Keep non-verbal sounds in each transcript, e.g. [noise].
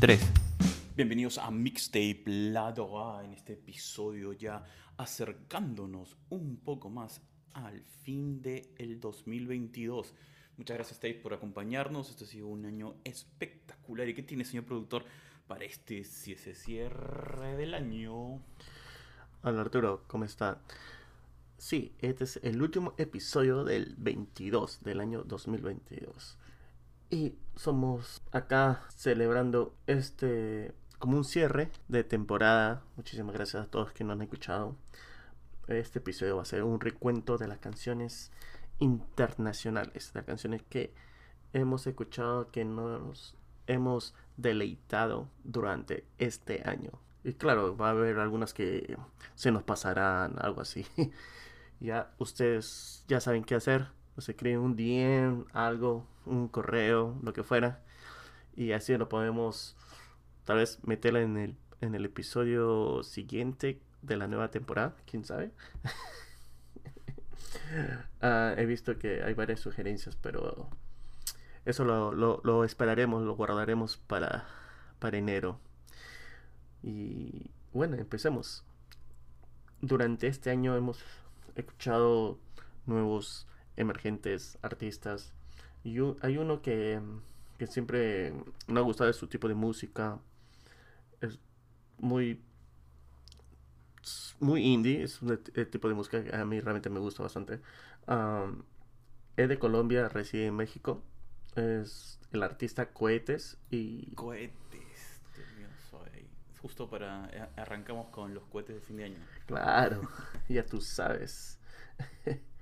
3. Bienvenidos a Mixtape Lado A en este episodio ya acercándonos un poco más al fin del el 2022. Muchas gracias Dave por acompañarnos. Este ha sido un año espectacular. ¿Y qué tiene, señor productor, para este si ese cierre del año? Hola Arturo, ¿cómo está? Sí, este es el último episodio del 22 del año 2022. Y somos acá celebrando este como un cierre de temporada. Muchísimas gracias a todos que nos han escuchado. Este episodio va a ser un recuento de las canciones internacionales, las canciones que hemos escuchado, que nos hemos deleitado durante este año. Y claro, va a haber algunas que se nos pasarán, algo así. [laughs] ya ustedes ya saben qué hacer se escriben un DM, algo, un correo, lo que fuera. Y así lo podemos tal vez meterla en el, en el episodio siguiente de la nueva temporada, quién sabe. [laughs] Ah, he visto que hay varias sugerencias, pero eso lo, lo, lo esperaremos, lo guardaremos para, para enero. Y bueno, empecemos. Durante este año hemos escuchado nuevos emergentes, artistas. Y hay uno que, que siempre me ha gustado de su tipo de música. Es muy muy indie, es un tipo de música que a mí realmente me gusta bastante. es de Colombia, reside en México. Es el artista Cohetes y... Cohetes, soy. Justo para... Eh, arrancamos con los cohetes de fin de año. Claro, [laughs] ya tú sabes. [laughs]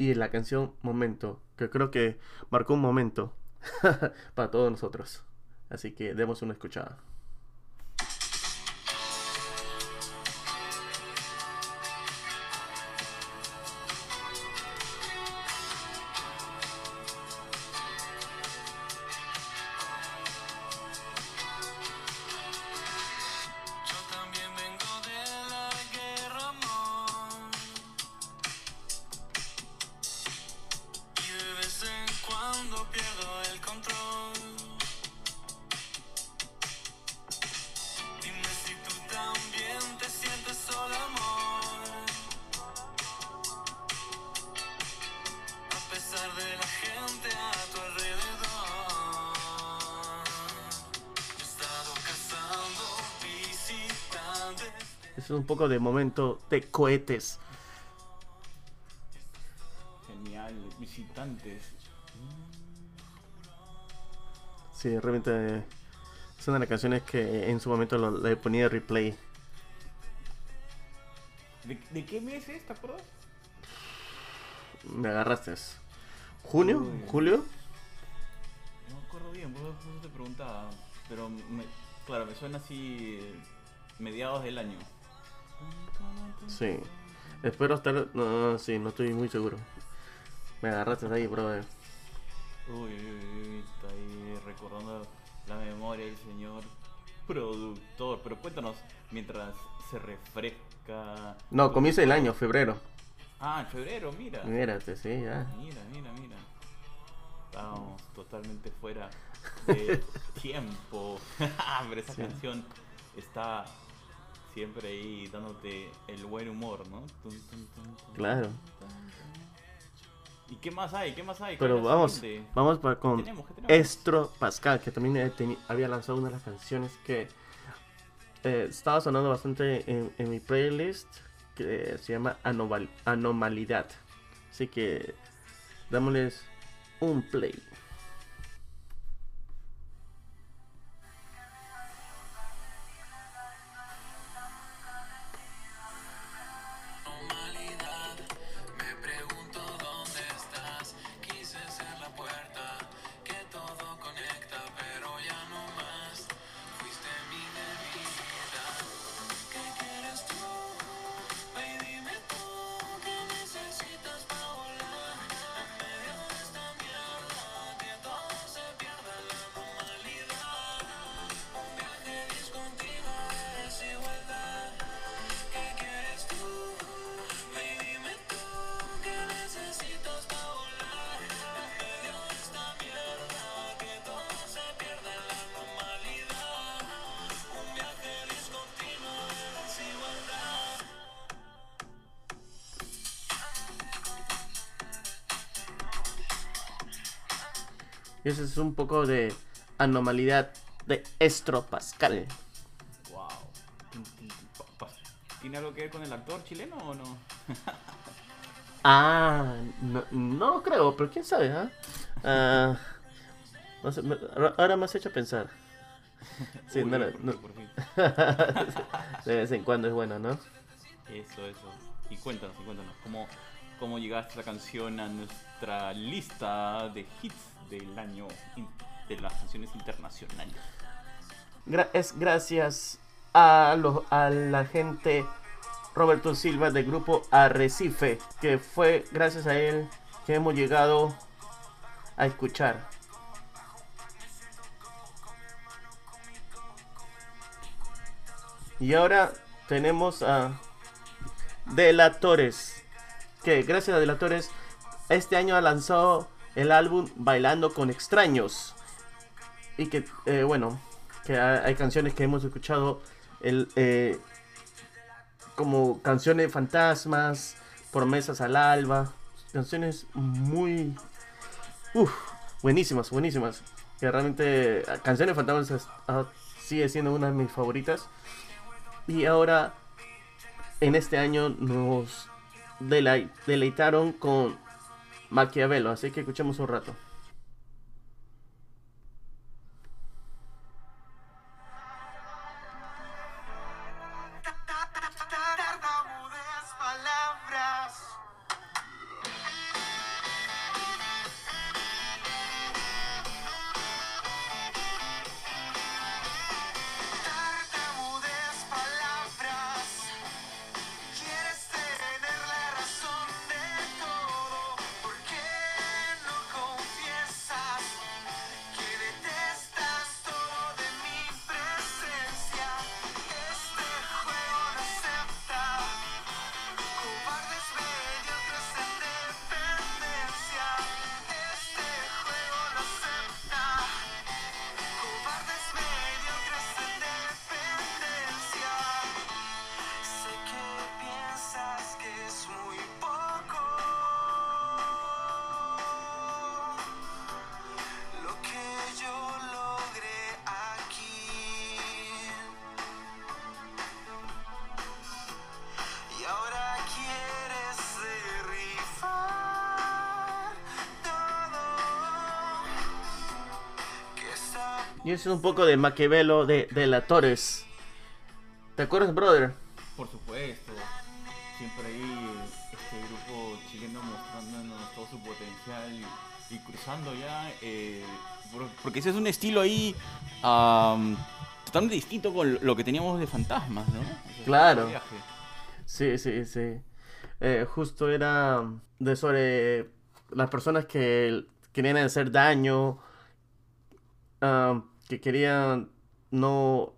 y la canción Momento, que creo que marcó un momento [laughs] para todos nosotros. Así que demos una escuchada. Poco de momento de cohetes. Genial, visitantes. Sí, realmente es una de las canciones que en su momento lo, le ponía replay. ¿De, qué mes es, te acuerdas? Me agarraste. ¿Junio? ¿Julio? No me acuerdo bien, vos, te preguntaba. Pero claro, me suena así mediados del año. Sí. Espero estar. No, sí, no estoy muy seguro. Me agarraste ahí, brother. Uy, uy, está ahí recordando la memoria del señor productor. Pero cuéntanos, mientras se refresca. No, comienza el año, febrero. Ah, febrero, mira. Mírate, sí, ya. Mira, mira, mira. Estamos totalmente fuera de [laughs] tiempo. [laughs] Pero esa canción está siempre ahí dándote el buen humor, ¿no? claro. ¿Y qué más hay? ¿Qué más hay? Pero vamos, vamos para con Estro Pascal, que también había lanzado una de las canciones que eh, estaba sonando bastante en, mi playlist, que se llama Anomalidad. Así que dámosles un play. Y eso es un poco de anomalidad de Estro Pascal. Wow. ¿Tiene algo que ver con el actor chileno o no? [laughs] ah, no, no creo, pero quién sabe, ¿ah? ah no sé, ahora me has hecho pensar. Sí, no, no, [laughs] De vez en cuando es bueno, ¿no? Eso, eso. Y cuéntanos, y cuéntanos, ¿cómo, cómo llegaste la canción a nuestra lista de hits del año de las canciones internacionales? es gracias a, a la gente Roberto Silva del grupo Arrecife, que fue gracias a él que hemos llegado a escuchar. Y ahora tenemos a Delatores, que gracias a Delatores este año ha lanzado el álbum Bailando con extraños. Y que, eh, bueno, que hay canciones que hemos escuchado el, eh, como canciones fantasmas, promesas al alba, canciones muy... Uf, buenísimas, buenísimas. Que realmente Canciones de Fantasmas sigue siendo una de mis favoritas. Y ahora, en este año, nos deleitaron con Maquiavelo. Así que escuchemos un rato. Y es un poco de Maquiavelo de, de la Torres. ¿Te acuerdas, brother? Por supuesto. Siempre ahí este grupo chileno mostrándonos todo su potencial y, cruzando ya. Eh, porque ese es un estilo ahí totalmente distinto con lo que teníamos de fantasmas, ¿no? claro. Sí, sí, sí. Eh, justo era de sobre las personas que querían hacer daño que querían no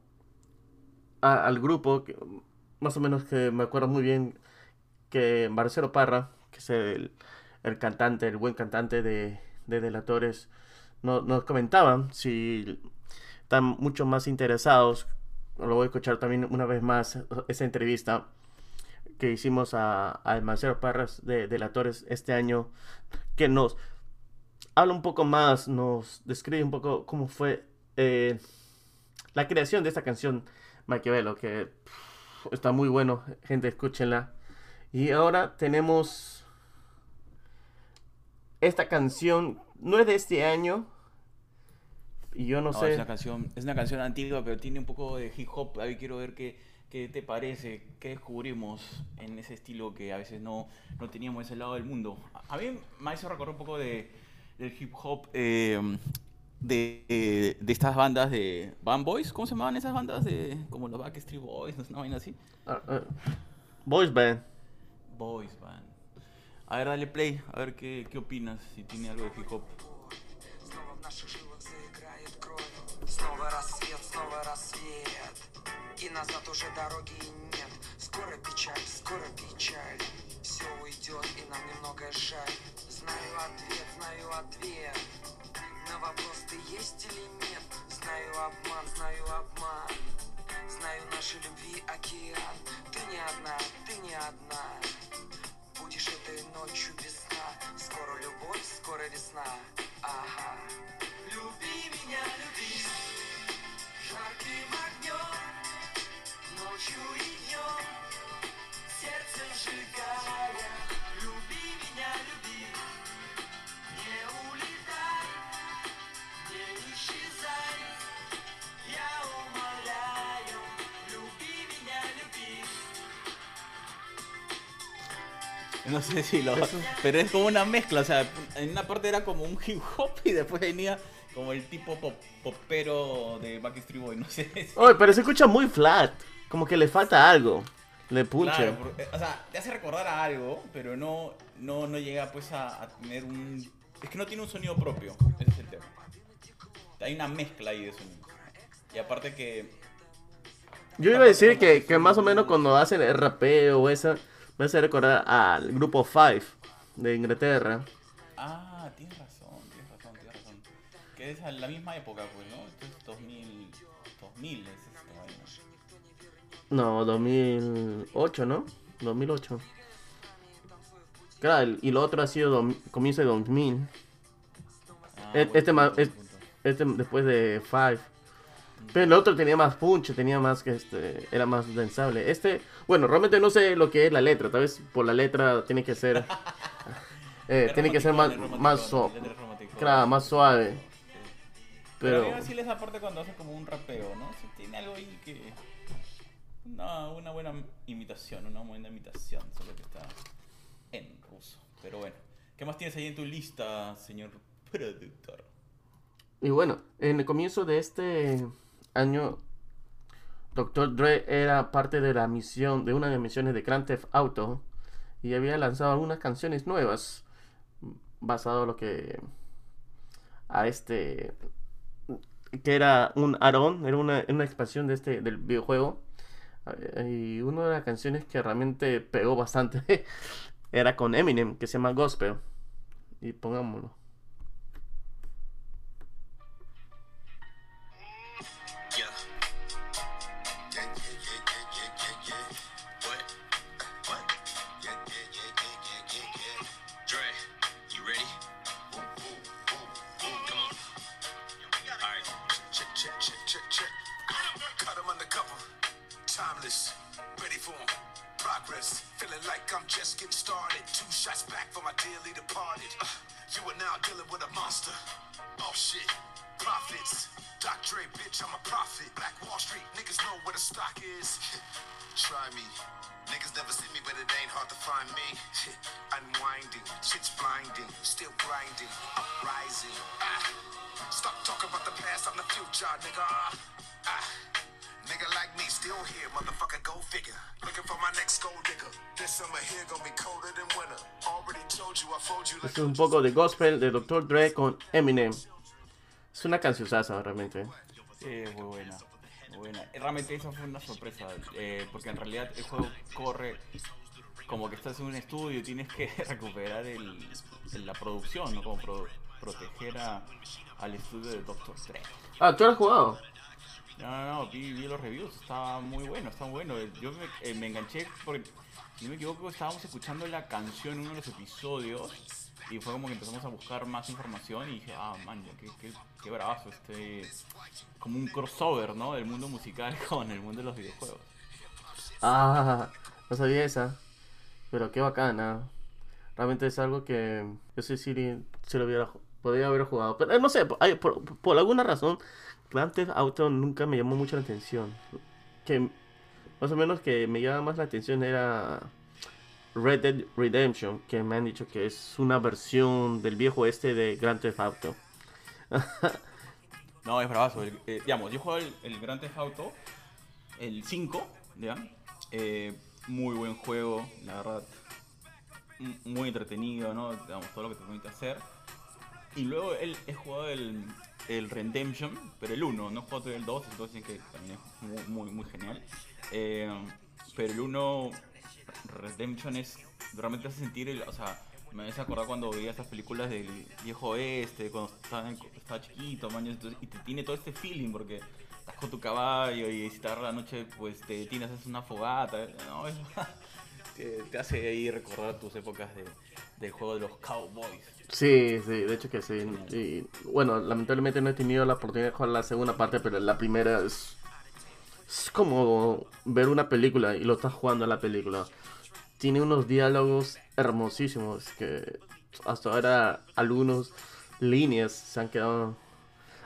al grupo, más o menos que me acuerdo muy bien que Marcelo Parra, que es el, cantante, el buen cantante de, de Delatores, no, nos comentaban si están mucho más interesados, lo voy a escuchar también una vez más, esa entrevista que hicimos a, a Marcelo Parras de Delatores este año, que nos habla un poco más, nos describe un poco cómo fue eh, la creación de esta canción Maquiavelo, que está muy bueno, gente, escúchenla. Y ahora tenemos esta canción, no es de este año, y yo no, sé. Es una, canción, es una canción antigua, pero tiene un poco de hip hop. A ver, quiero ver qué, qué te parece, qué descubrimos en ese estilo que a veces no, no teníamos ese lado del mundo. A, mí me hizo recordar un poco de, del hip hop eh, de, de, estas bandas de Band Boys, ¿cómo se llamaban esas bandas? De, como los Backstreet Boys, una vaina así. Uh, uh, boys Band. Boys Band. A ver, dale play, a ver qué, qué opinas, si tiene algo de hip hop. вопрос, ты есть или нет? Знаю обман, знаю обман. Знаю наши любви океан. Ты не одна, ты не одна. Будешь этой ночью весна. Скоро любовь, скоро весна. Ага. Люби меня, люби. Жарким огнем. Ночью и No sé si lo. Pero es como una mezcla, o sea, en una parte era como un hip hop y después venía como el tipo pop, popero de Backstreet Boy, no sé. Oye, pero se escucha muy flat. Como que le falta algo. Le. Claro, porque- o sea, te hace recordar a algo, pero no, no, no llega pues a, a tener un... Es que no tiene un sonido propio, ese es el tema. Hay una mezcla ahí de sonido. Y aparte que... Yo iba a decir que, que más o menos cuando hacen el rapeo o esa, me hace recordar al grupo Five de Inglaterra. Ah, tienes razón, tienes razón, tienes razón. Que es la misma época, pues, ¿no? Esto es 2000... 2000 es esta vaina. No, 2008, ¿no? 2008. Claro, y lo otro ha sido comienzo de 2000. Ah, este ma- punto, buen es- punto. Este después de Five. Pero el otro tenía más punch, tenía más que este, era más densable. Este, bueno, realmente no sé lo que es la letra, tal vez por la letra tiene que ser [laughs] eh, tiene que ser más más so- claro, más suave. Pero, Pero sí esa parte cuando hace como un rapeo, ¿no? Sí tiene algo ahí que... Una, una buena imitación, una buena imitación, solo que está en ruso. Pero bueno, ¿qué más tienes ahí en tu lista, señor productor? y bueno, en el comienzo de este año Dr. Dre era parte de la misión de una de las misiones de Grand Theft Auto y había lanzado algunas canciones nuevas basado en lo que a este que era un Aaron, era una, una expansión de este del videojuego. Eh, Y una de las canciones que realmente pegó bastante [laughs] era con Eminem, que se llama Gospel. Y pongámoslo. Dearly departed. Uh, you are now dealing with a monster. Oh shit. Profits. Doc Dre, bitch, I'm a prophet. Black Wall Street, niggas know where the stock is. [laughs] Try me. Niggas never see me, but it ain't hard to find me. [laughs] Unwinding, shit's blinding, still grinding, uprising. Ah. Stop talking about the past, I'm the future, nigga. Ah. Still here, motherfucker, go figure. Looking for my next gold digger. This summer here gonna be colder than winter. Already told you, I fold you like Es un poco de gospel de Dr. Dre con Eminem. Es una cancionzaza realmente. Sí, es muy buena. Muy buena. Eh, Realmente eso fue una sorpresa, eh, porque en realidad el juego corre como que estás en un estudio y tienes que [laughs] recuperar el, la producción, ¿no? Como pro- proteger a- al estudio de Doctor Dre. Ah, ¿tú lo has jugado? No, no, no, vi, vi los reviews, estaba muy bueno, está bueno. Yo me, eh, me enganché porque, si no me equivoco, estábamos escuchando la canción en uno de los episodios y fue como que empezamos a buscar más información y dije, ah, man, qué, qué, qué bravazo, este, como un crossover, ¿no? Del mundo musical [laughs] con el mundo de los videojuegos. Ah, no sabía esa. Pero qué bacana. Realmente es algo que yo sé si se lo hubiera, podría haber jugado. Pero eh, no sé, por alguna razón, Grand Theft Auto nunca me llamó mucho la atención. Que más o menos que me llama más la atención era Red Dead Redemption, que me han dicho que es una versión del viejo este de Grand Theft Auto. [laughs] No, es bravazo. eh, digamos, yo juego el, el Grand Theft Auto, el 5, ¿ya? Eh, muy buen juego, la verdad. Muy entretenido, ¿no? Digamos, todo lo que te permite hacer. Y luego él, he jugado el, el Redemption, pero el 1, no he jugado todavía el 2, entonces dicen que también es muy, muy, genial. Eh, pero el 1, Redemption es, realmente hace sentir, el, o sea, me hace acordar cuando veía estas películas del viejo oeste, cuando estaba, estaba chiquito, man, y te tiene todo este feeling porque estás con tu caballo y si te la noche, pues te detienes, haces una fogata, ¿no? Es- [laughs] te, te hace ahí recordar tus épocas de, del juego de los cowboys. Sí, sí, de hecho que sí. Bueno, lamentablemente no he tenido la oportunidad de jugar la segunda parte, pero la primera es, como ver una película y lo estás jugando en la película. Tiene unos diálogos hermosísimos que hasta ahora algunas líneas se han quedado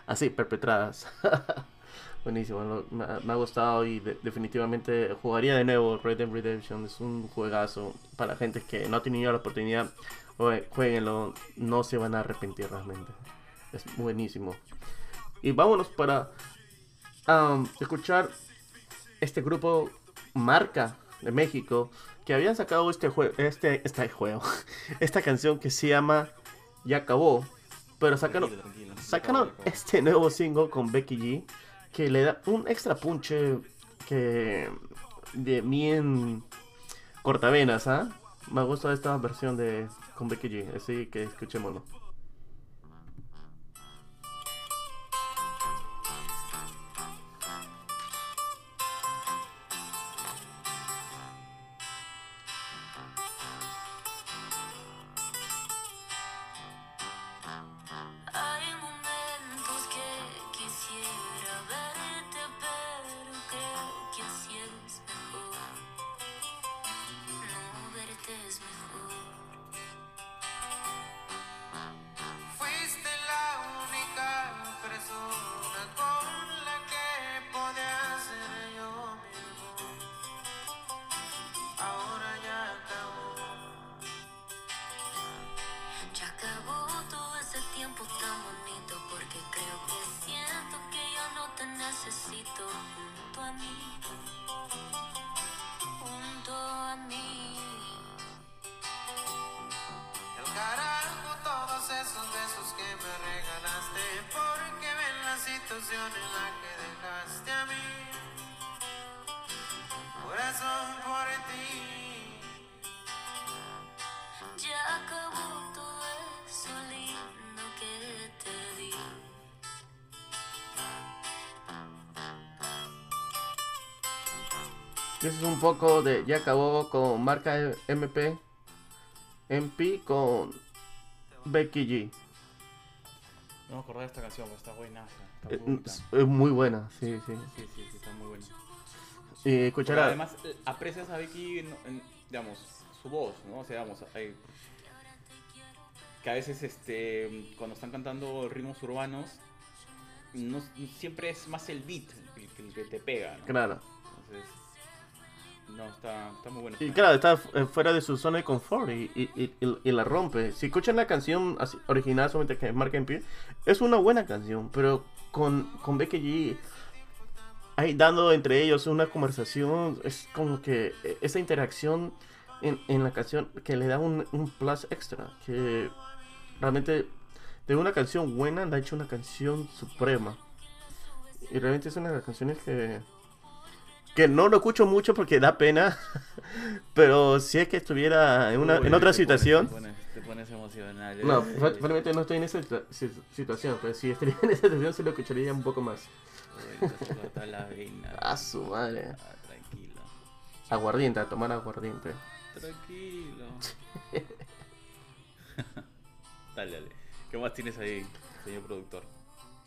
así, perpetradas. [laughs] Buenísimo, me, ha- gustado y de- definitivamente jugaría de nuevo Red Dead Redemption. Es un juegazo para gente que no ha tenido la oportunidad. Jue- Jueguenlo, no se van a arrepentir realmente. Es buenísimo. Y vámonos para am, escuchar este grupo Marca de México que habían sacado este juego, este, este juego, [laughs] esta canción que se llama Ya acabó, pero sacaron, sacaron este nuevo single con Becky G que le da un extra punche que de bien cortavenas, ¿ah? Me gusta esta versión de con Becky G, así que escuchémoslo. Eso es un poco de. Ya acabó con marca MP. MP con Becky G. No me acordaba de esta canción, pero está buena. Está Eh. Es, es muy buena, sí, sí. Sí, sí, sí, está muy buena. Y Pero escuchará. además, eh, aprecias a Becky, en- en, digamos, su voz, ¿no? O sea, digamos, hay- que a veces, este, cuando están cantando ritmos urbanos, no, siempre es más el beat el, que- el que te pega, ¿no? Claro. Entonces, no, está, está muy bueno. Y claro, está eh, fuera de su zona de confort y, y- y- la rompe. Si escuchan la canción así, original, solamente que marca en pie, es una buena canción, pero con, con Becky G ahí dando entre ellos una conversación, es como que eh, esa interacción en, en la canción que le da un, un plus extra, que realmente de una canción buena le ha hecho una canción suprema. Y realmente es una de las canciones que que no lo escucho mucho porque da pena, [laughs] pero si es que estuviera en, una, Uy, en otra te pones- situación, te pones, te pones emocional. no, eh. fa- realmente no estoy en esa situa- si- situación, pero si estaría en esa situación se lo escucharía un poco más. Uy, te explota la vena. [laughs] A su madre. Ah, tranquilo. Aguardiente, a tomar aguardiente. Tranquilo. [laughs] dale, dale. ¿Qué más tienes ahí, señor productor?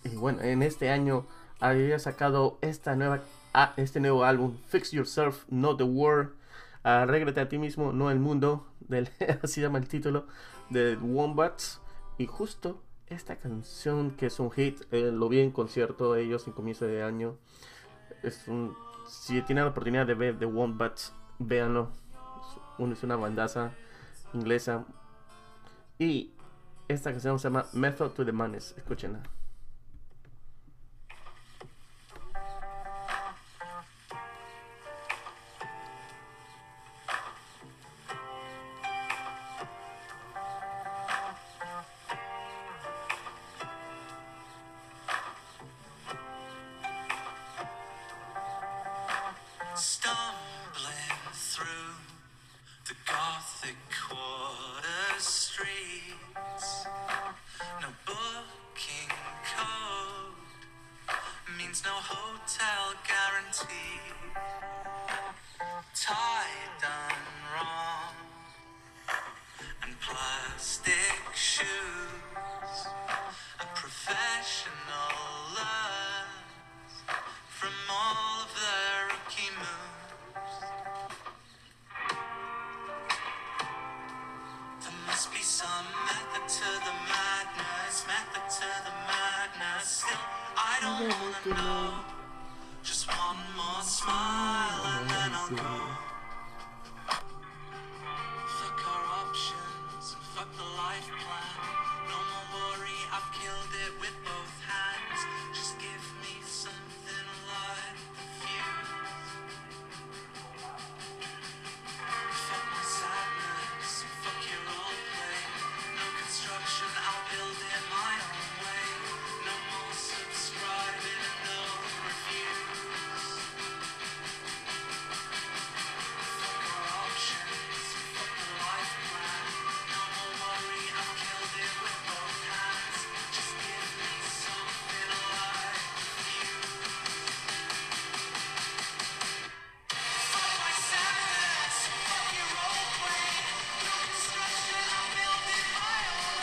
Y bueno, en este año había sacado esta nueva, ah, este nuevo álbum, Fix Yourself, Not the World. Arréglate a ti mismo, no el mundo. Del, [laughs] así llama el título de Wombats. Y justo esta canción que es un hit, eh, lo vi en concierto de ellos en comienzo de año. Es un, si tienen la oportunidad de ver The Wombats, véanlo. Es, un- es una bandaza inglesa. Y esta canción se llama Method to the Madness. Escúchenla.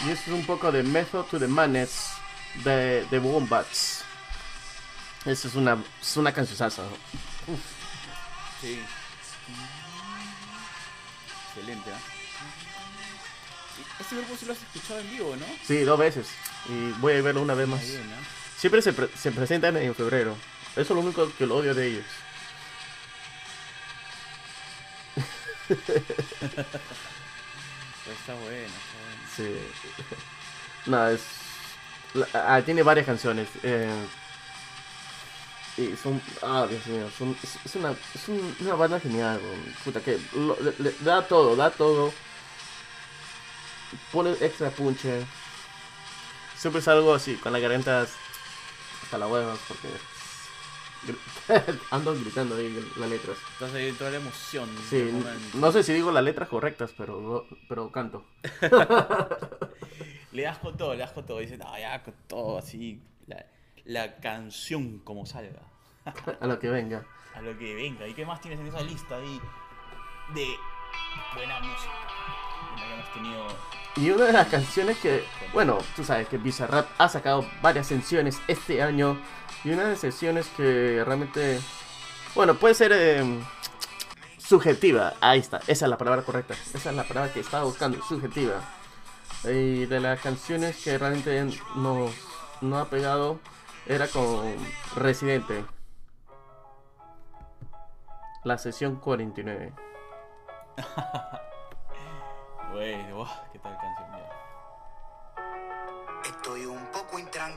Y esto es un poco de Method to the Madness de, de Wombats. Esa es una, es una cancionzaza. Sí. Excelente. Y Este grupo sí lo has escuchado en vivo, ¿no? Sí, dos veces. Y voy a verlo una vez más. Siempre se, pre- se presentan en febrero. Eso es lo único que lo odio de ellos. [laughs] Pues está bueno, está bueno. Sí. [laughs] No, es. ah, tiene varias canciones. eh, y son. Ah, Dios mío. Es, una, es un- una banda genial. Puta, que da todo, da todo. Pone extra punche. Siempre es algo así, con la garganta hasta la hueva, porque. [laughs] Ando gritando ahí las letras. Estás ahí toda la emoción. Sí, no sé si digo las letras correctas, pero, pero canto. [laughs] Le das con todo, le das con todo. Dices, no, ya con todo, así. La, la canción como salga. [laughs] A lo que venga. A lo que venga. ¿Y qué más tienes en esa lista ahí de buena música? Que hemos tenido. Y una de las canciones que, bueno, tú sabes que Bizarrap ha sacado varias canciones este año. Y una de las canciones que realmente, bueno, puede ser eh, subjetiva. Ahí está, esa es la palabra correcta. Esa es la palabra que estaba buscando, subjetiva. Y de las canciones que realmente nos, no ha pegado era con Residente. La sesión 49. [laughs] Güey, wow, qué tal canción.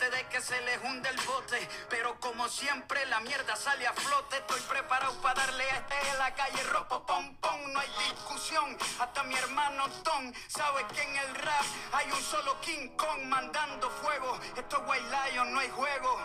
de que se les hunde el bote, pero como siempre la mierda sale a flote, estoy preparado para darle a este en la calle ropo pom pom, no hay discusión, hasta mi hermano Tom sabe que en el rap hay un solo King Kong mandando fuego, esto es White Lion, no hay juego,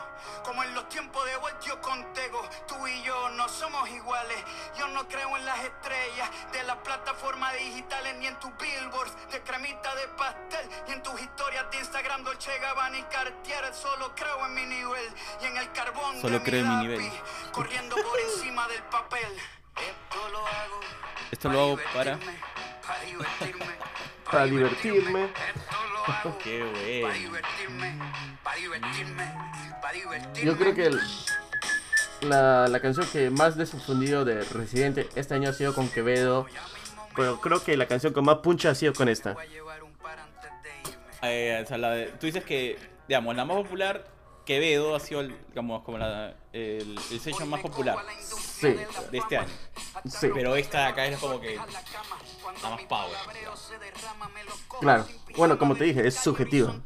como en los tiempos de Voltio con Tego, tú y yo no somos iguales, yo no creo en las estrellas de las plataformas digitales ni en tus billboards de cremita de pastel ni en tus historias de Instagram Dolce Gabbana y Cartier, solo creo en mi nivel y en el carbón Solo de creo en mi lápiz, nivel. corriendo por encima del papel. Esto lo hago Esto lo hago para- divertirme, para divertirme, Para divertirme. Esto lo hago [laughs] Qué para bueno. divertirme, para divertirme, para divertirme. Yo creo que el- la, la canción que más desafundido de Residente este año ha sido con Quevedo. Pero creo que la canción con más puncha ha sido con esta. Voy a llevar un par antes de irme. Eh, o sea, la de- tú dices que, digamos, la más popular, Quevedo, ha sido, el- digamos, como la, el, el session más popular Sí, de este año. sí. Pero esta de acá es como que la más power. Claro. Bueno, como te dije, es subjetiva. [laughs]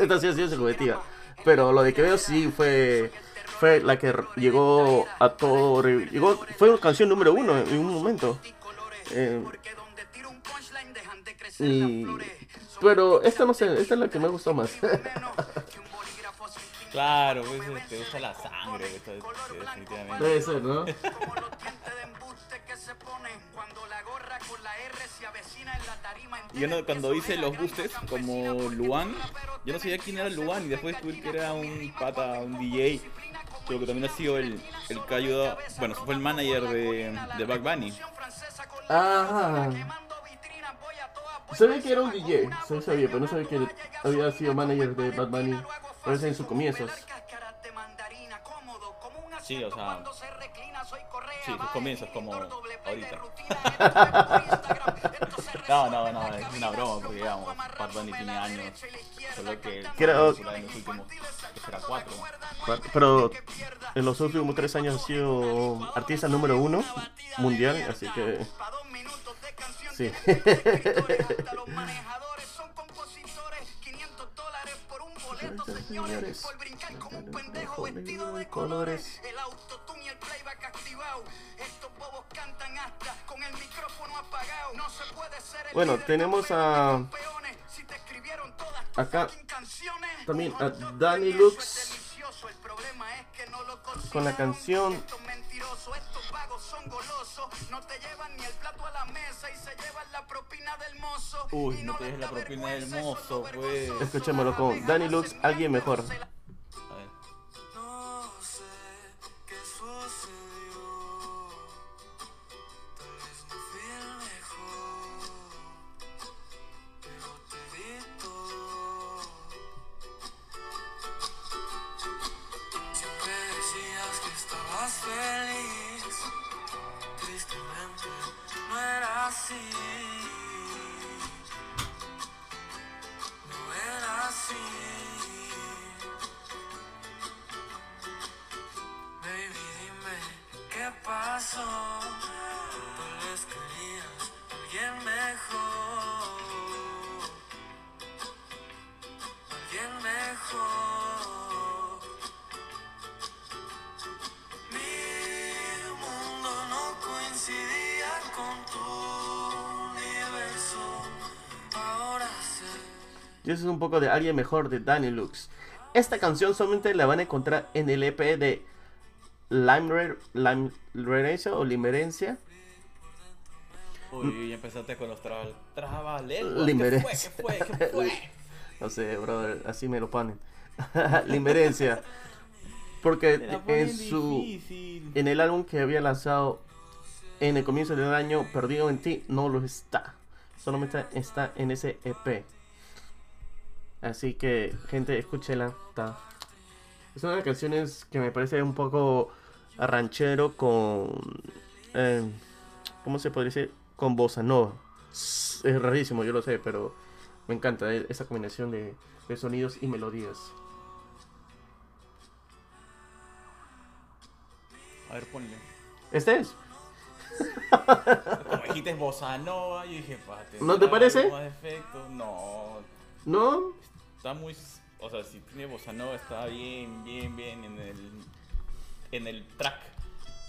Esta sí ha sido subjetiva. Pero lo de Quevedo sí fue fue la que llegó a todo. Llegó, fue canción número uno en un momento. Eh, y, pero esta no sé, esta es la que me gustó más. [laughs] Claro, pues te gusta la sangre, pues, definitivamente. Debe ser, ¿no? [laughs] Yo no, cuando hice los campesina como Luan, yo no sabía quién era Luan y después descubrí que era un pata, un DJ pero que también ha sido el, el que ayudado, bueno, fue el manager de, de Bad Bunny. Ah. Sabía que era un DJ, sabía, pero no sabía que había sido manager de Bad Bunny. Parece en sus comienzos. Sí, o sea, sí, sus comienzos como ahorita. [laughs] No, no, no, es una broma, porque digamos, Bad Bunny tiene años, solo que Creo- en los últimos, que será cuatro. Pero en los últimos tres años ha sido artista número uno mundial, así que sí. Boleto, señores, por brincar como un pendejo vestido de colores. El autotune y el playback activado. Estos bobos cantan hasta con el micrófono apagado. No se puede ser el Bueno, tenemos a- campeones si te escribieron todas tus acá también a Danny Lux el problema es que no lo con la canción Estos mentirosos, estos vagos son golosos. No te llevan ni el plato a la mesa y se llevan la propina del mozo. Uy, Y no te la propina del mozo, pues. Escuchémoslo con Danny Lux, alguien mejor. Y eso es un poco de alguien mejor de Danny Lux. Esta canción solamente la van a encontrar en el EP de Limerencia o Limerencia. Uy, ya empezaste con los trabas. Trabalenguas. ¿Qué Limerencia. fue? ¿Qué fue? [laughs] ¿Qué fue? No sé, brother, así me lo ponen. [laughs] Limerencia. Porque en su difícil. en el álbum que había lanzado en el comienzo del año, Perdido en ti, no lo está. Solamente está en ese EP. Así que, gente, escúchela. Está. Es una de las canciones que me parece un poco ranchero con. eh, ¿Cómo se podría decir? Con bossa nova. Es rarísimo, yo lo sé, pero me encanta eh, esa combinación de, de sonidos y melodías. A ver, ponle. Este es. [laughs] Como dijiste bossa nova, yo dije, pate. ¿No te parece? Efecto? No. ¿No? Está muy. O sea, si tiene bossa nova, está bien, bien, bien en el. En el track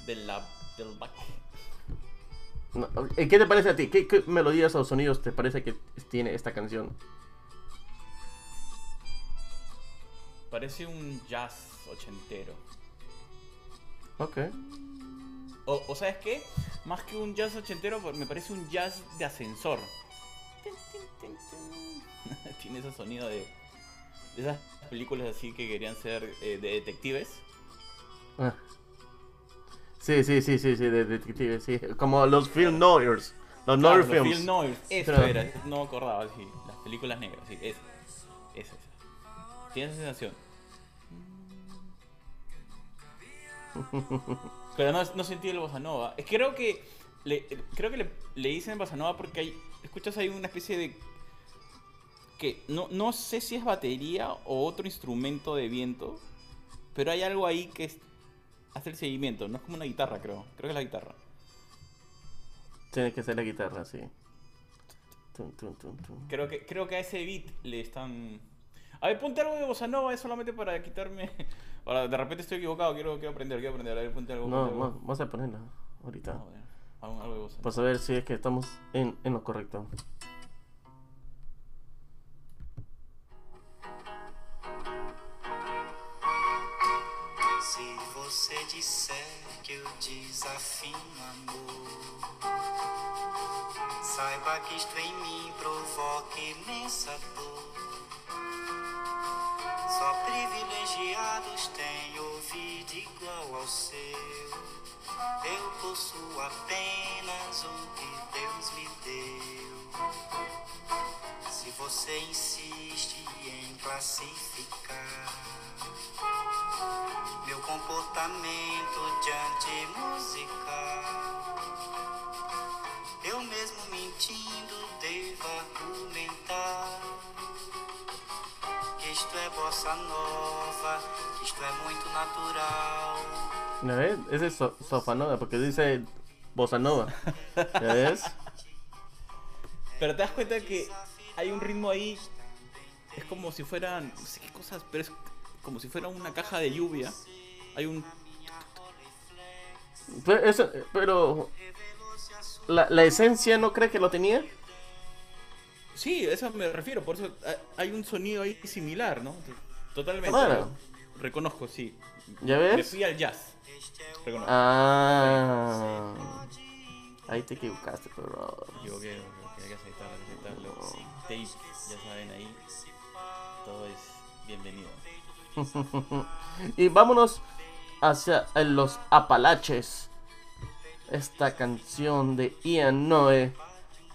de la, del back. No, ¿Qué te parece a ti? ¿Qué, qué melodías o sonidos te parece que tiene esta canción? Parece un jazz ochentero. Ok. O, o ¿sabes qué? Más que un jazz ochentero, me parece un jazz de ascensor. [laughs] Tiene ese sonido de, de esas películas así que querían ser eh, de detectives. Ah. Sí, sí, sí, sí, sí, de detectives, sí. Como los film noirs. Los Claro, noir los films. film noir, Eso era, no me acordaba, sí. Las películas negras, sí, esa. Esa, esa. Tiene esa sensación. [laughs] Pero no, no sentí el bossa nova. Es creo que le, creo que le, le dicen bossa nova porque hay, escuchas ahí una especie de que no, no sé si es batería o otro instrumento de viento, pero hay algo ahí que es- hace el seguimiento. No es como una guitarra, creo. Creo que es la guitarra. Tiene que ser la guitarra, sí. Tum, tum, tum, tum. Creo que, creo que a ese beat le están. A ver, ponte algo de bossa nova, es solamente para quitarme. [laughs] Ahora, de repente estoy equivocado, quiero, quiero aprender, quiero aprender. A ver, ponte algo. No, algo. vamos a ponerla ahorita. A ver, algo, algo de bossa nova. Para saber si es que estamos en, en lo correcto. Que isto em mim provoca imensa dor. Só privilegiados têm ouvido igual ao seu. Eu possuo apenas o que Deus me deu. Se você insiste em classificar meu comportamento diante musical, bossa nova, isto é muito natural. ¿Ya ves? Ese es so- Sofanova, porque dice Bossa Nova. ¿Ya ves? Pero te das cuenta que hay un ritmo ahí. Es como si fueran. No sé qué cosas, pero es como si fuera una caja de lluvia. Hay un. Pero, eso- pero la, la esencia no cree que lo tenía. Sí, a eso me refiero. Por eso ha- hay un sonido ahí similar, ¿no? Totalmente. Claro. Reconozco, sí. ¿Ya Me ves? fui al jazz. Reconozco. Ah, ahí te equivocaste, pero Me me equivoqué, hay que hay que aceptarlo. Tape, ya saben ahí. Todo es bienvenido. [laughs] y vámonos hacia los Apalaches. Esta canción de Ian Noe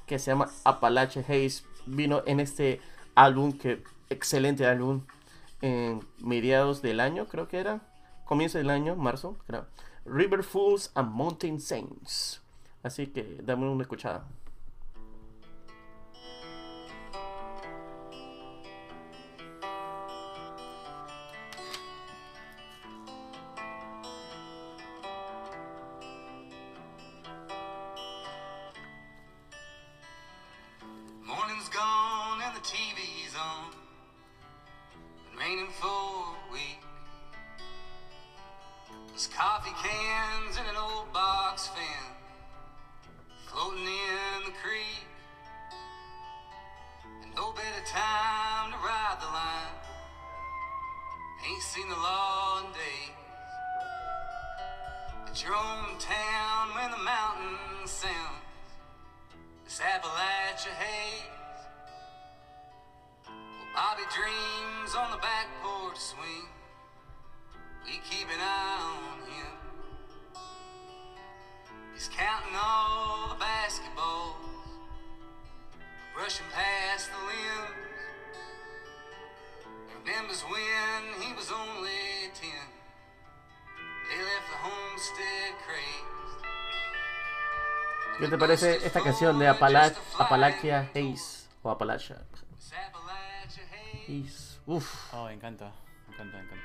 que se llama Apalache Haze vino en este álbum que excelente álbum en mediados del año creo que era comienzo del año marzo River Fools and Mountain Saints. Así que dame una escuchada seen the in days. At your own town when the mountain sounds this Appalachia haze. Well, Bobby dreams on the back porch swing. We keep an eye on him. He's counting all the basketballs, brushing past the limbs. Remembers when he was only ten. They left the homestead crazed. ¿qué te parece esta canción de Apala Apalachia Haze o Apalachia haze. Uf. Oh, me encanta, me encanta, me encanta.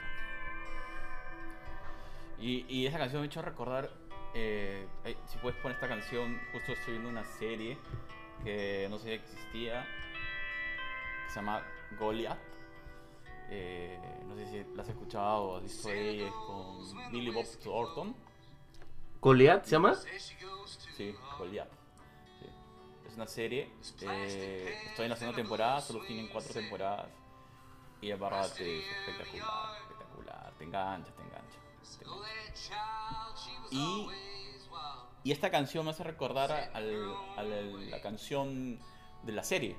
Y, y esa canción me ha hecho recordar, eh, ay, si puedes poner esta canción, justo estoy viendo una serie que no sabía que existía, que se llama Goliath. Eh, no sé si la has escuchado o has visto ella, es con Billy Bob Thornton. Goliath se llama Sí, Goliath. Sí. Es una serie. eh, estoy en la segunda temporada, solo tienen cuatro temporadas. Y aparte es espectacular, espectacular. Te engancha, te engancha. te Y, y esta canción me hace recordar a, al- a la, la canción de la serie.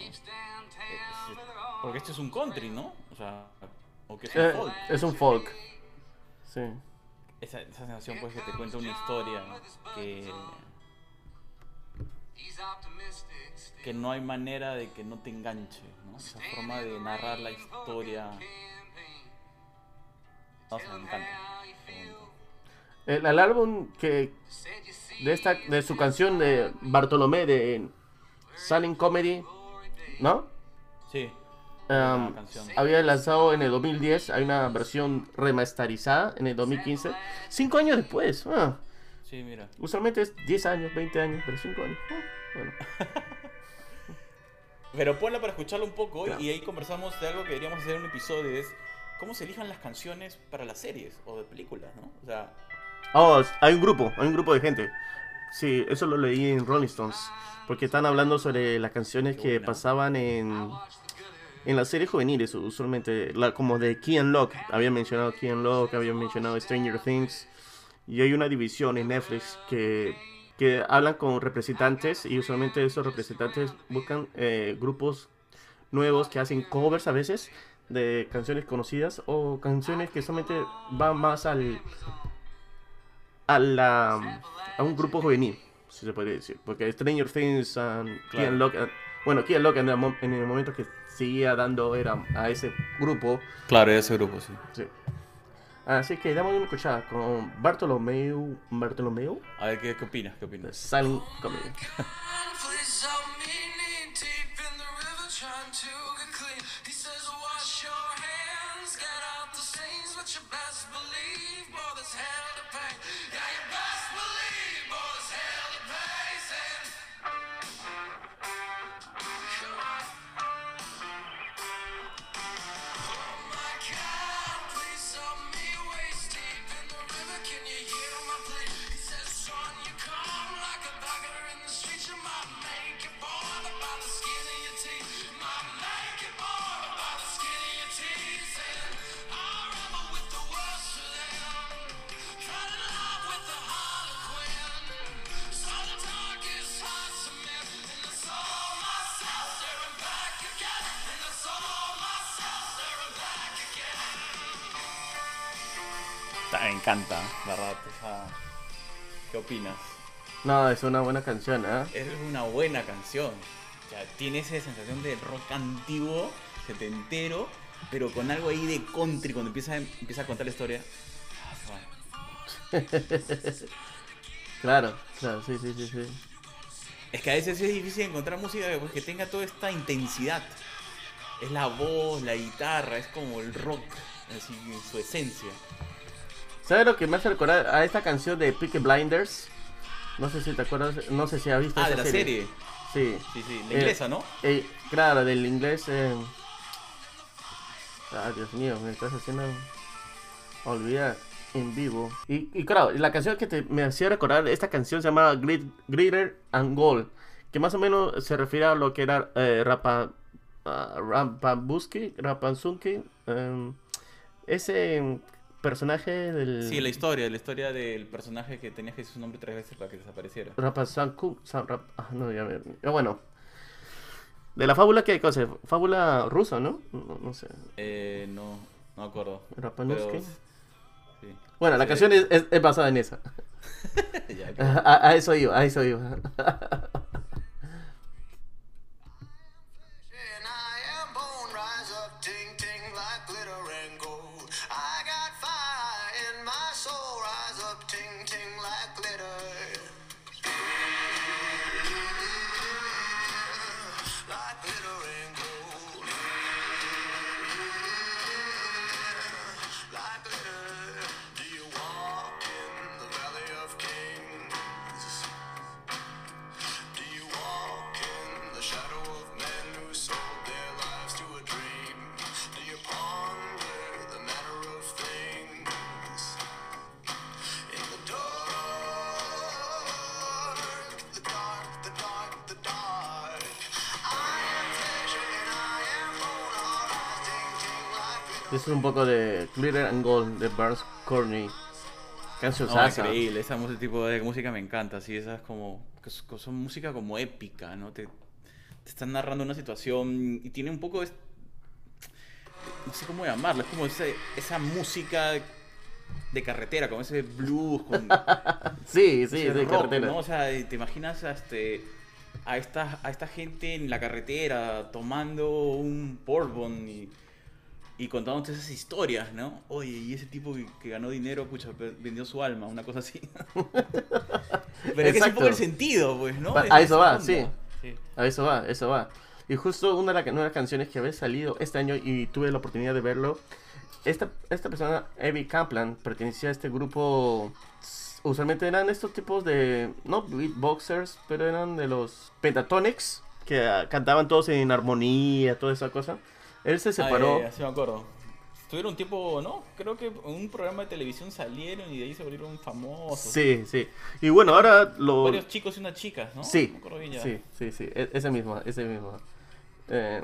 Eh, porque esto es un country, ¿no? O sea, o que es Eh, un folk. es un folk sí Esa, esa sensación pues que te cuenta una historia que, que no hay manera de que no te enganche, ¿no? Esa forma de narrar la historia. No sé, me encanta. el, el álbum que de esta de su canción de Bartolomé de Silent Comedy ¿no? Sí. Um, Buena canción. había lanzado en el 2010 hay una versión remasterizada en el 2015 cinco años después ah, Sí, mira. usualmente es 10 años 20 años pero 5 años ah, bueno [laughs] Pero ponla para escucharlo un poco Claro. y ahí conversamos de algo que deberíamos hacer en un episodio es cómo se elijan las canciones para las series o de películas, ¿no? O sea, Oh, hay un grupo, hay un grupo de gente. Sí, eso lo leí en Rolling Stones. Porque están hablando sobre las canciones que pasaban en, en las series juveniles, usualmente, la, como de Key and Lock. Habían mencionado Key and Lock, habían mencionado Stranger Things. Y hay una división en Netflix que, que hablan con representantes y usualmente esos representantes buscan eh, grupos nuevos que hacen covers a veces de canciones conocidas o canciones que solamente van más al a la a un grupo juvenil, si se puede decir, porque Stranger Things and Claro. Key and Lock, bueno, Key and Lock en el, en el momento que seguía dando era a ese grupo, Claro, ese grupo, sí. sí. Así que damos una escuchada con Bartolomeu, Bartolomeu, A ver, ¿qué, qué opinas? ¿Qué opinas? Silent Comedy. [laughs] Trying to get clean. He says, wash your hands, get out the stains, but you best believe, boy, there's hell to pay. Yeah, you best believe, boy, there's hell to pay. Encanta, la verdad. esa- ¿Qué opinas? No, es una buena canción, ¿eh? Es una buena canción. O sea, tiene esa sensación de rock antiguo, setentero, pero con algo ahí de country cuando empieza, empieza a contar la historia. Ah. [laughs] Claro, claro, sí, sí, sí, sí. Es que a veces es difícil encontrar música pues, que tenga toda esta intensidad. Es la voz, la guitarra, es como el rock, así en su esencia. ¿Sabes lo que me hace recordar a esta canción de Peaky Blinders? No sé si te acuerdas, no sé si has visto Ah, esa de la serie. Sí. Sí, sí, la Eh, inglesa, ¿no? eh, claro, del inglés. eh, Ah, Dios mío, me estás haciendo olvidar en vivo. Y, y claro, la canción que te, me hacía recordar, esta canción se llama Glit- Glitter and Gold, que más o menos se refiere a lo que era eh, Rapa, ah, Rampabuski, Rapansunki, em, ese personaje del... Sí, la historia, la historia del personaje que tenías que decir su nombre tres veces para que desapareciera. Rapasanku, Sa- Rap- ah, no, ya me- bueno. De la fábula que cosa, fábula rusa, ¿no? No, no sé. Eh, no, no me acuerdo. Rapanuski. Pero, sí. Bueno, la Sí. canción es, es- es basada en esa. [laughs] Ya, [laughs] A, a eso iba, a eso iba. [laughs] Es un poco de Glitter and Gold de Burns Corney. Canción No, increíble, ese mu- tipo de música me encanta, sí, esas como, son música como épica, ¿no? Te, te están narrando una situación y tiene un poco, es- no sé cómo llamarlo, es como ese- esa música de carretera, como ese blues, con [laughs] Sí, sí, ese rock, carretera. ¿no? O sea, te imaginas a, este, a, esta, a esta gente en la carretera tomando un bourbon y, y contándote esas historias, ¿no? Oye, y ese tipo que, que ganó dinero, pucha, vendió su alma, una cosa así. [laughs] Pero es que es un poco el sentido, pues, ¿no? A eso va, sí. Sí. A eso va, eso va. Y justo una de, la- una de las canciones que había salido este año y tuve la oportunidad de verlo. Esta, esta persona, Evie Kaplan, pertenecía a este grupo. Usualmente eran estos tipos de. No beatboxers, pero eran de los Pentatonics. Que ah, cantaban todos en armonía, toda esa cosa. Él se Ah, separó. ya, ya, sí me acuerdo. Estuvieron un tiempo, ¿no? Creo que en un programa de televisión salieron y de ahí se volvieron famosos. Sí, sí. Y bueno, ahora. Varios chicos y una chica, ¿no? Sí, No me acuerdo bien ya. sí, sí, sí, e- ese mismo, ese mismo. Eh,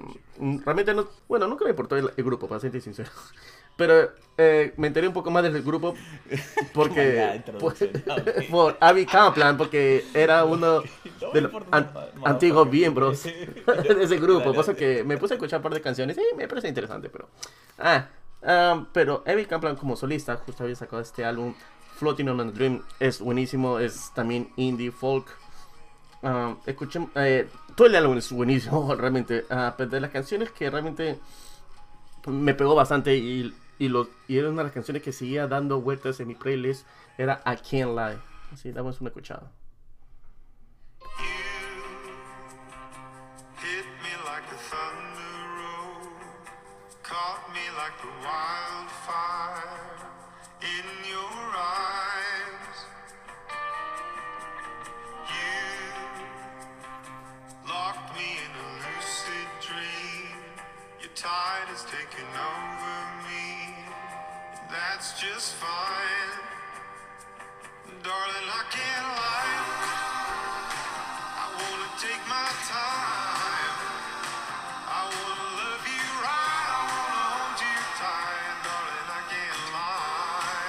realmente no, bueno, nunca me importó el, el grupo, para ser sincero. Pero eh, me enteré un poco más del grupo porque [laughs] [laughs] por, introducción, ok. por Abby Kaplan, porque era uno, [laughs] No de los an- antiguos miembros de ese grupo. Cosa que me puse a escuchar un par de canciones y me parece interesante, pero. Ah, pero Evie Kaplan como solista, justo había sacado este álbum. Floating on a Dream es buenísimo, es también indie folk. Ah, escuché, eh, todo el álbum es buenísimo, realmente. Ah, pero de las canciones que realmente me pegó bastante y, y, los, y era una de las canciones que seguía dando vueltas en mi playlist era I Can't Lie. Así, damos una escuchada. Caught me like a wildfire in your eyes. Just fine, darling. I can't lie. I wanna take my time. I wanna love you right. I wanna hold you tight, darling. I can't lie,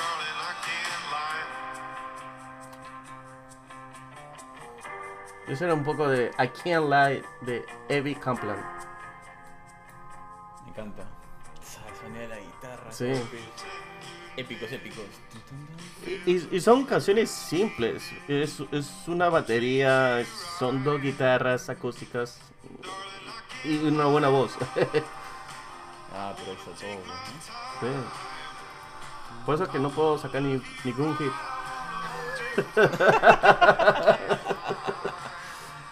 darling. I can't lie. Eso era un poco de I Can't Lie de Evie Kaplan. Me encanta. Esa- El sonido de la. Sí. Épicos, épicos. Y, son canciones simples. Es, es una batería, son dos guitarras acústicas y una buena voz. [laughs] Ah, pero eso todo, ¿no? Sí. Por eso es que no puedo sacar ni, ningún hit. [laughs]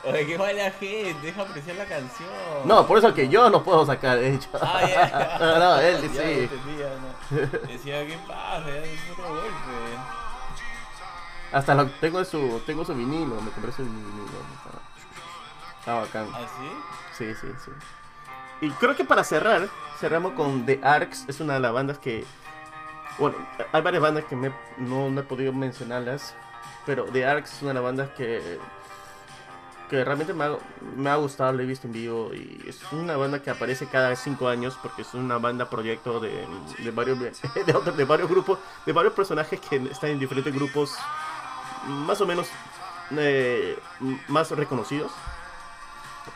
Oye, qué mala gente, deja apreciar la canción. No, por eso es que yo no puedo sacar, de hecho. Ah, ya. [laughs] no, no, él Ya sí. entendía, no. Decía, ¿qué pasa? Ya es otro golpe. Hasta lo tengo en su, tengo su vinilo, me compré su vinilo. Está bacán. ¿Ah, sí? Sí, sí, sí. Y creo que para cerrar, cerramos con The Arcs. Es una de las bandas que. Bueno, hay varias bandas que me- no, no he podido mencionarlas. Pero The Arcs es una de las bandas que. Que realmente me ha, me ha gustado, la he visto en vivo. Y es una banda que aparece cada cinco años. Porque es una banda proyecto de, de varios, [laughs] de, otros- de varios grupos. De varios personajes que están en diferentes grupos. Más o menos. eh, más reconocidos.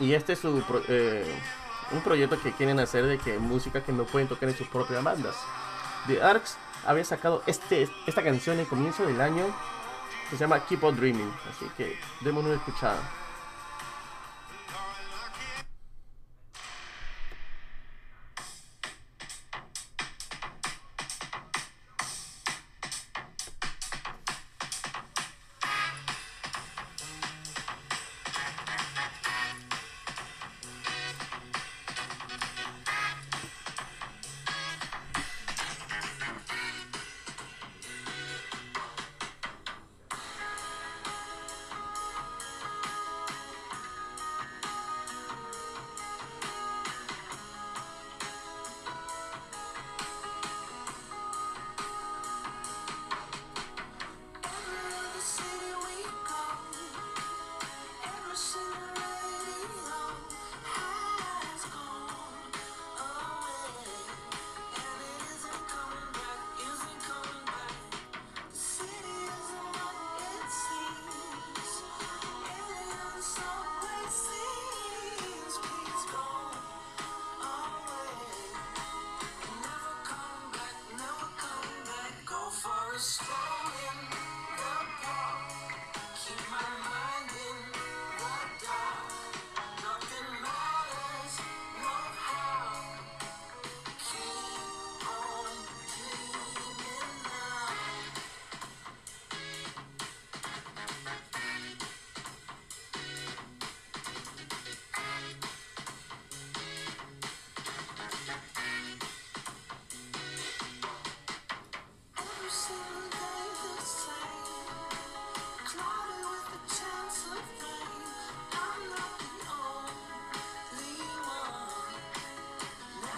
Y este es su pro- eh, un proyecto que quieren hacer de que música que no pueden tocar en sus propias bandas. The Arcs había sacado este, esta canción en comienzo del año que se llama Keep on Dreaming. Así que démonos una escuchada.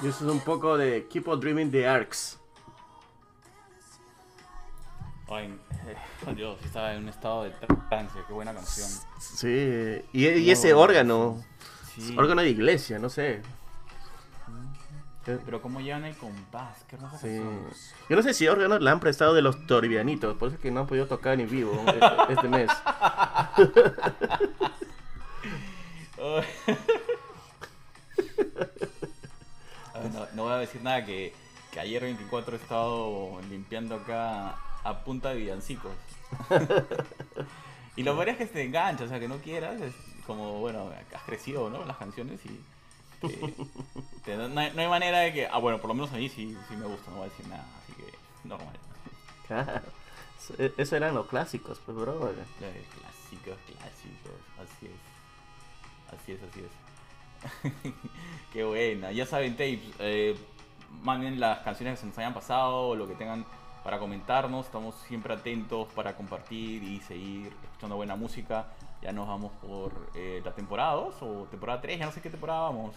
Y eso es un poco de Keep on Dreaming The Arcs. Ay, eh, Dios, estaba en un estado de trance, qué buena canción. Sí, y, y ese órgano, Sí. órgano de iglesia, no sé. Pero como llevan el compás, qué hermosa Sí. Yo no sé si órganos le han prestado de los toribianitos, por eso es que no han podido tocar en vivo este mes. [laughs] decir nada que, que ayer 24 he estado limpiando acá a punta de villancicos. [laughs] y lo peor es que te engancha, o sea, que no quieras, es como, bueno, has crecido, ¿no? Las canciones y... eh, te- no, hay, no hay manera de que... Ah, bueno, por lo menos a mí sí, sí me gusta, no voy a decir nada, así que normal. Claro. E- Eso eran los clásicos, pues, bro. Clásicos, clásicos, así es. Así es, así es. [laughs] Qué buena. Ya saben, tapes, eh, manden las canciones que se nos hayan pasado, lo que tengan para comentarnos. Estamos siempre atentos para compartir y seguir escuchando buena música. Ya nos vamos por eh, la temporada 2 o temporada 3, ya no sé qué temporada vamos.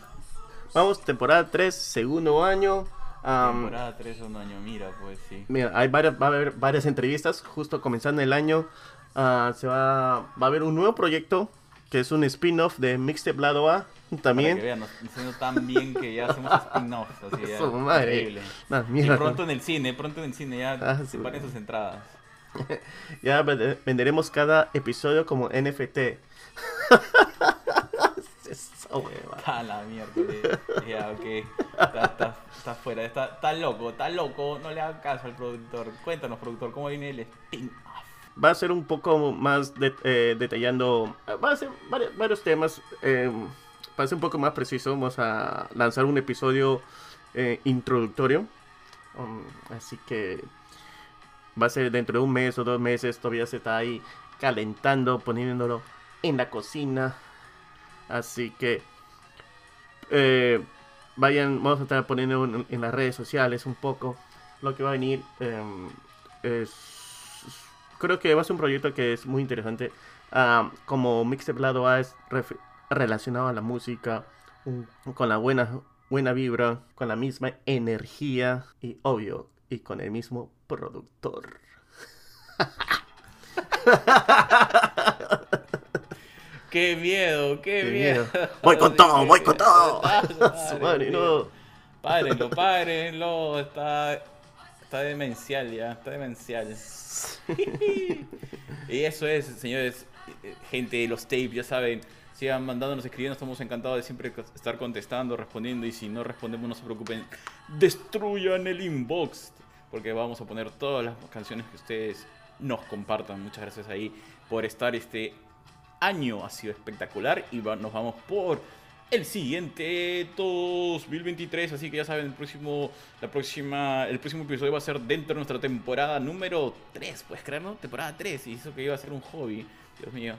Vamos, temporada 3, segundo año. Am, temporada 3 un año, mira, pues sí. mira, hay varias, va a haber varias entrevistas. Justo comenzando el año, ah, se va, va a haber un nuevo proyecto que es un spin-off de Mixtape Lado A. [laughs] Para que También. vean, nos está tan bien que ya hacemos spin-offs. Así [laughs] ya, Su madre. increíble. Y mierda. pronto en el cine, pronto en el cine, ya Ah, separen sus entradas. [laughs] Ya vende- venderemos cada episodio como NFT. Esa hueva. A la miércoles. Ya, ok. Está, está, está fuera, está, está loco, está loco. No le haga caso al productor. Cuéntanos, productor, ¿cómo viene el spin-off? Va a ser un poco más de- eh, detallando. Va a ser varios, varios temas. eh, para ser un poco más preciso, vamos a lanzar un episodio eh, introductorio. Um, así que va a ser dentro de un mes o dos meses. Todavía se está ahí calentando, poniéndolo en la cocina. Así que eh, vayan, vamos a estar poniendo en, las redes sociales un poco lo que va a venir. em, es, creo que va a ser un proyecto que es muy interesante. Ah, como Mixtape Lado A es relacionado a la música, con la buena, buena vibra, con la misma energía y obvio, y con el mismo productor. ¡Qué miedo! ¡Qué, Qué miedo! miedo. Voy con [laughs] todo, voy con todo. [laughs] Madre, no. Párenlo, párenlo. Está, está demencial ya, está demencial. [laughs] y eso es, señores, eh, gente de los tapes, ya saben. Sigan mandándonos, escribiendo, estamos encantados de siempre estar contestando, respondiendo. Y si no respondemos, no se preocupen, destruyan el inbox. Porque vamos a poner todas las canciones que ustedes nos compartan. Muchas gracias ahí por estar este año. Ha sido espectacular. Y nos vamos por el siguiente 2023. Así que ya saben, el próximo, la próxima, el próximo episodio va a ser dentro de nuestra temporada número 3. ¿Puedes creer, no? Temporada 3. Y eso que iba a ser un hobby. Dios mío.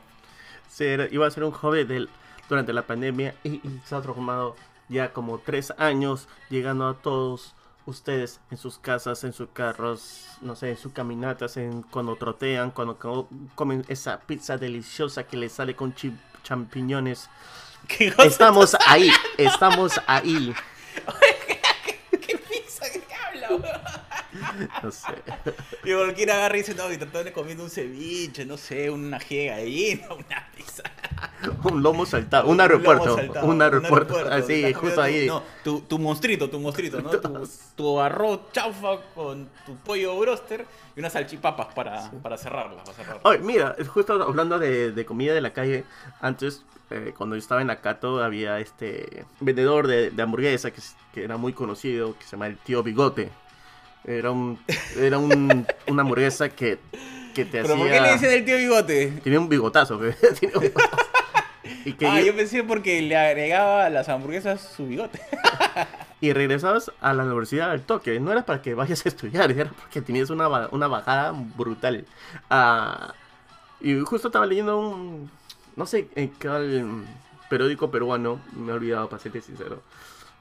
Ser, iba a ser un hobby del, durante la pandemia y, y se ha transformado ya como tres años llegando a todos ustedes en sus casas, en sus carros, no sé, en sus caminatas, en cuando trotean, cuando co- comen esa pizza deliciosa que les sale con champiñones. [laughs] Estamos ahí, estamos [laughs] ahí. ¿Qué pizza que habla? [laughs] No sé. Y cualquiera agarra y dice, no, y tratando de comiendo un ceviche, no sé, una de gallina, [laughs] una pizza. Un lomo saltado, un aeropuerto, saltado, un aeropuerto, aeropuerto. así, Estás justo ahí. Tu, no, tu, tu monstruito, tu monstruito, ¿no? [laughs] Tu, tu arroz chaufa con tu pollo broster y unas salchipapas para, para cerrarla. Para. Oye, mira, justo hablando de, de comida de la calle, antes, eh, cuando yo estaba en Acato, había este vendedor de, de hamburguesa que, que era muy conocido, que se llama el tío Bigote. Era un, era un, una hamburguesa que, que te ¿Pero hacía... por qué le dicen el tío bigote? Tenía un bigotazo, [laughs] tenía un bigotazo. Y, que Ah, yo- yo pensé porque le agregaba a las hamburguesas su bigote. [laughs] y regresabas a la universidad al toque. No era para que vayas a estudiar, era porque tenías una, una bajada brutal. Ah, y justo estaba leyendo un. No sé en cuál periódico peruano, me he olvidado, para serte sincero.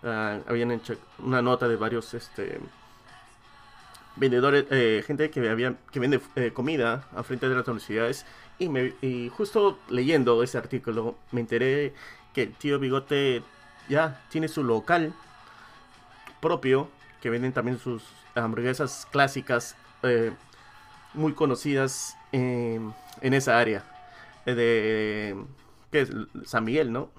Ah, habían hecho una nota de varios este, vendedores, eh, gente que, había, que vende eh, comida a frente de las universidades. Y, me, y justo leyendo ese artículo, me enteré que el tío Bigote ya tiene su local propio, que venden también sus hamburguesas clásicas, eh, muy conocidas en, en esa área, eh, de, ¿qué es? San Miguel, ¿no?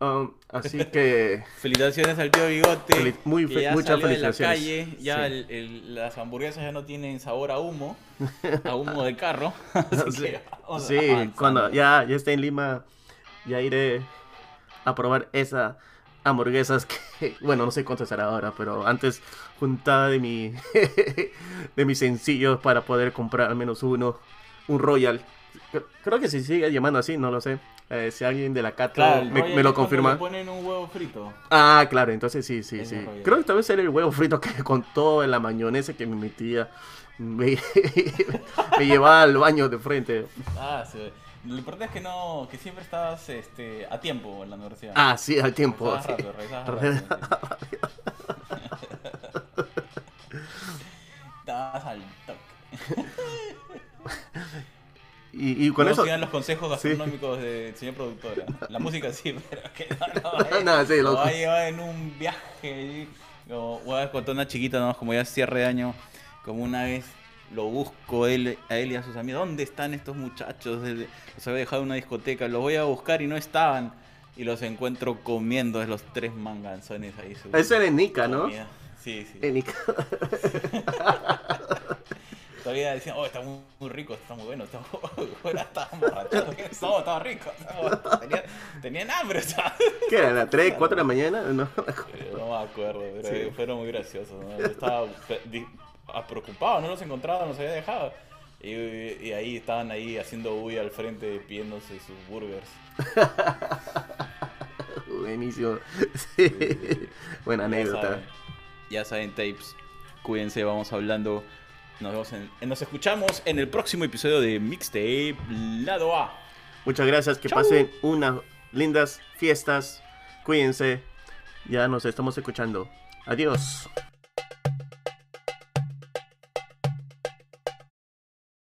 Um, así que [laughs] Felicitaciones al tío Bigote. Feliz- muy que fe- ya muchas salió de la felicitaciones. calle. Ya Sí. el- el- las hamburguesas ya no tienen sabor a humo. A humo de carro. [laughs] [laughs] Así Sí, que sí, cuando ya, ya esté en Lima, ya iré a probar esa hamburguesas que, bueno, no sé cuánto será ahora, pero antes juntaba de mi de mis sencillos para poder comprar al menos uno, un Royal. Cre- Creo que se sigue llamando así, no lo sé. Eh, si alguien de la Claro, el me, lo confirma. Le ponen un huevo frito. Ah, claro, entonces sí, sí, Es sí. Creo que tal vez era el huevo frito que con toda la mayonesa que me metía me, [laughs] me llevaba al baño de frente. Ah, sí. Lo importante es que no, que siempre estabas este, a tiempo en la universidad. Ah, sí, al tiempo. Sí. rápido, rápido. [laughs] Estabas al toque. [laughs] Y, y con no eso. sigan los consejos gastronómicos del señor productora. La música sí, [laughs] pero que no, no, [laughs] No, sí, lo va a llevar en un viaje. Como, voy a contar una chiquita, ¿no? como ya cierre de año, como una vez lo busco él, a él y a sus amigos. ¿Dónde están estos muchachos? Los había dejado en una discoteca, los voy a buscar y no estaban. Y los encuentro comiendo de los tres manganzones ahí. Ese era Nika, ¿no? comida. Sí, sí. Eh, Nika. [laughs] Todavía decían, oh, está muy, muy rico, está muy bueno, está muy [laughs] bueno, está. No, estaba rico. estaba- Tenían, tenían hambre. [laughs] ¿Qué era? ¿La 3, 4 de la mañana? No. No me acuerdo, pero Sí. fueron muy graciosos. ¿no? Yo estaba ah, preocupado, no los encontraba, no los había dejado. Y, y ahí estaban ahí haciendo bulla al frente pidiéndose sus burgers. [laughs] Buenísimo. Sí. Buena Ya anécdota. saben, ya saben, tapes. Cuídense, vamos hablando. Nos vemos en- nos escuchamos en el próximo episodio de Mixtape Lado A. Muchas gracias. Que Chau. pasen unas lindas fiestas. Cuídense. Ya nos estamos escuchando. Adiós.